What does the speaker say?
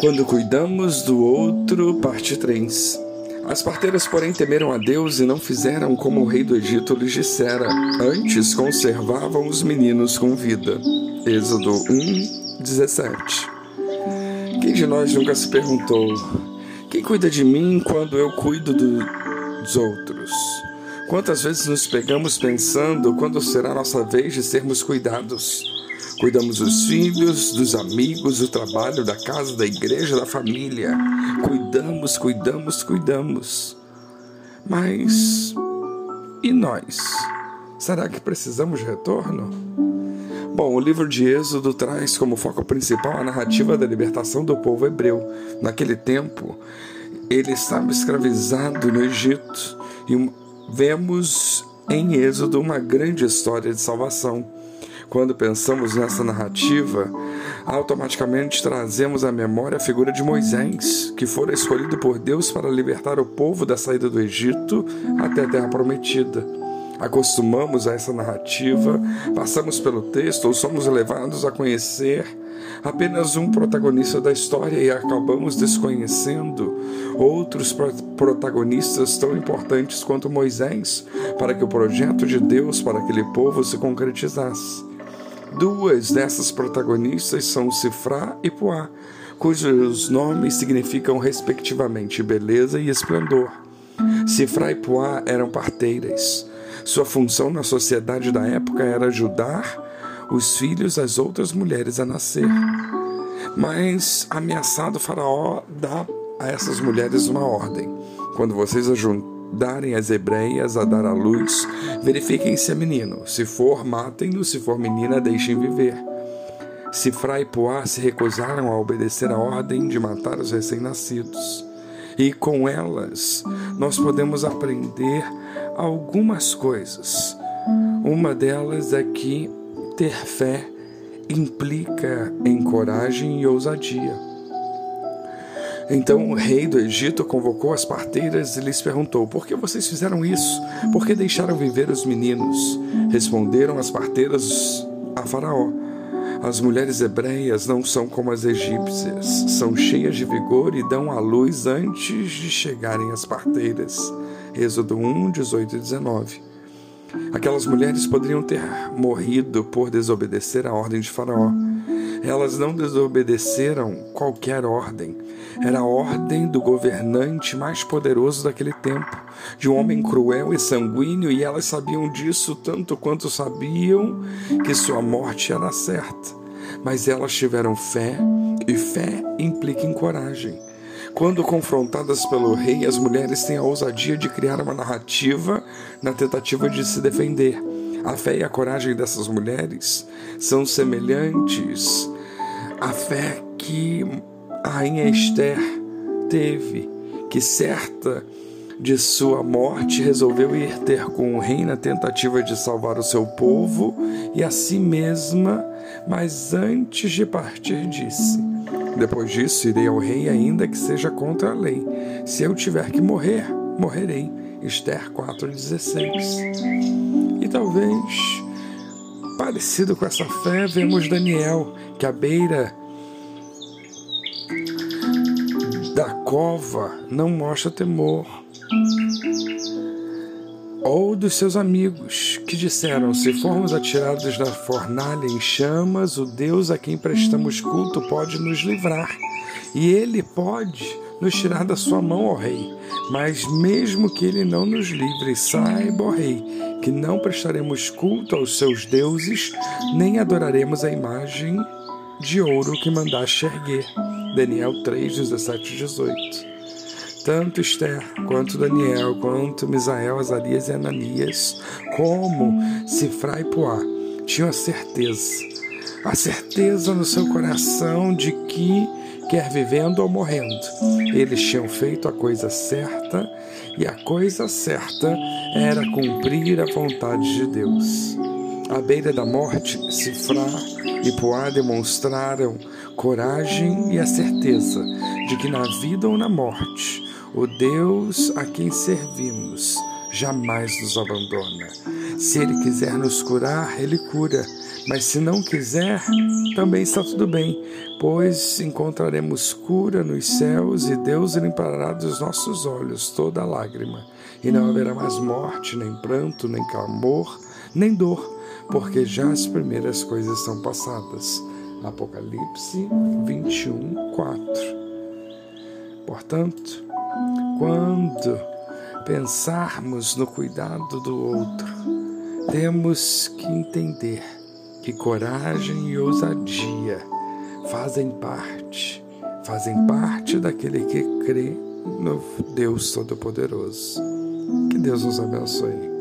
Quando cuidamos do outro, parte 3. As parteiras, porém, temeram a Deus e não fizeram como o rei do Egito lhes dissera. Antes conservavam os meninos com vida. Êxodo 1, 17. Quem de nós nunca se perguntou: quem cuida de mim quando eu cuido do, dos outros? Quantas vezes nos pegamos pensando quando será nossa vez de sermos cuidados? Cuidamos dos filhos, dos amigos, do trabalho, da casa, da igreja, da família. Cuidamos, cuidamos, cuidamos. Mas e nós? Será que precisamos de retorno? Bom, o livro de Êxodo traz como foco principal a narrativa da libertação do povo hebreu. Naquele tempo, ele estava escravizado no Egito e vemos em Êxodo uma grande história de salvação. Quando pensamos nessa narrativa, automaticamente trazemos à memória a figura de Moisés, que fora escolhido por Deus para libertar o povo da saída do Egito até a terra prometida. Acostumamos a essa narrativa, passamos pelo texto ou somos levados a conhecer apenas um protagonista da história e acabamos desconhecendo outros protagonistas tão importantes quanto Moisés para que o projeto de Deus para aquele povo se concretizasse. Duas dessas protagonistas são Sifrá e Puá, cujos nomes significam respectivamente beleza e esplendor. Sifrá e Puá eram parteiras. Sua função na sociedade da época era ajudar os filhos das outras mulheres a nascer. Mas ameaçado Faraó dá a essas mulheres uma ordem. Quando vocês ajuntam darem as hebreias a dar à luz, verifiquem se é menino. Se for, matem-no. Se for menina, deixem viver. Se e Poá se recusaram a obedecer a ordem de matar os recém-nascidos. E com elas, nós podemos aprender algumas coisas. Uma delas é que ter fé implica em coragem e ousadia. Então o rei do Egito convocou as parteiras e lhes perguntou: Por que vocês fizeram isso? Por que deixaram viver os meninos? Responderam as parteiras a Faraó: As mulheres hebreias não são como as egípcias, são cheias de vigor e dão à luz antes de chegarem as parteiras. Êxodo 1, 18 e 19. Aquelas mulheres poderiam ter morrido por desobedecer a ordem de Faraó. Elas não desobedeceram qualquer ordem. Era a ordem do governante mais poderoso daquele tempo, de um homem cruel e sanguíneo, e elas sabiam disso tanto quanto sabiam que sua morte era certa. Mas elas tiveram fé, e fé implica em coragem. Quando confrontadas pelo rei, as mulheres têm a ousadia de criar uma narrativa na tentativa de se defender. A fé e a coragem dessas mulheres são semelhantes à fé que a rainha Esther teve, que certa de sua morte resolveu ir ter com o rei na tentativa de salvar o seu povo e a si mesma, mas antes de partir disse: Depois disso irei ao rei, ainda que seja contra a lei. Se eu tiver que morrer, morrerei. Esther 4,16. E talvez, parecido com essa fé, vemos Daniel, que à beira da cova não mostra temor. Ou dos seus amigos, que disseram: Se formos atirados da fornalha em chamas, o Deus a quem prestamos culto pode nos livrar. E ele pode nos tirar da sua mão, ó Rei. Mas mesmo que ele não nos livre, saiba, ó Rei, que não prestaremos culto aos seus deuses, nem adoraremos a imagem de ouro que mandaste erguer. Daniel 3, 17 e 18. Tanto Esther, quanto Daniel, quanto Misael, Azarias e Ananias, como Sifra e Poá, tinham a certeza, a certeza no seu coração de que quer vivendo ou morrendo. Eles tinham feito a coisa certa e a coisa certa era cumprir a vontade de Deus. À beira da morte, Sifrá e Poá demonstraram coragem e a certeza de que na vida ou na morte, o Deus a quem servimos jamais nos abandona. Se Ele quiser nos curar, Ele cura. Mas se não quiser, também está tudo bem, pois encontraremos cura nos céus e Deus limpará dos nossos olhos toda lágrima. E não haverá mais morte, nem pranto, nem clamor, nem dor, porque já as primeiras coisas são passadas. Apocalipse 21, 4. Portanto, quando pensarmos no cuidado do outro, temos que entender que coragem e ousadia fazem parte, fazem parte daquele que crê no Deus Todo-Poderoso. Que Deus nos abençoe.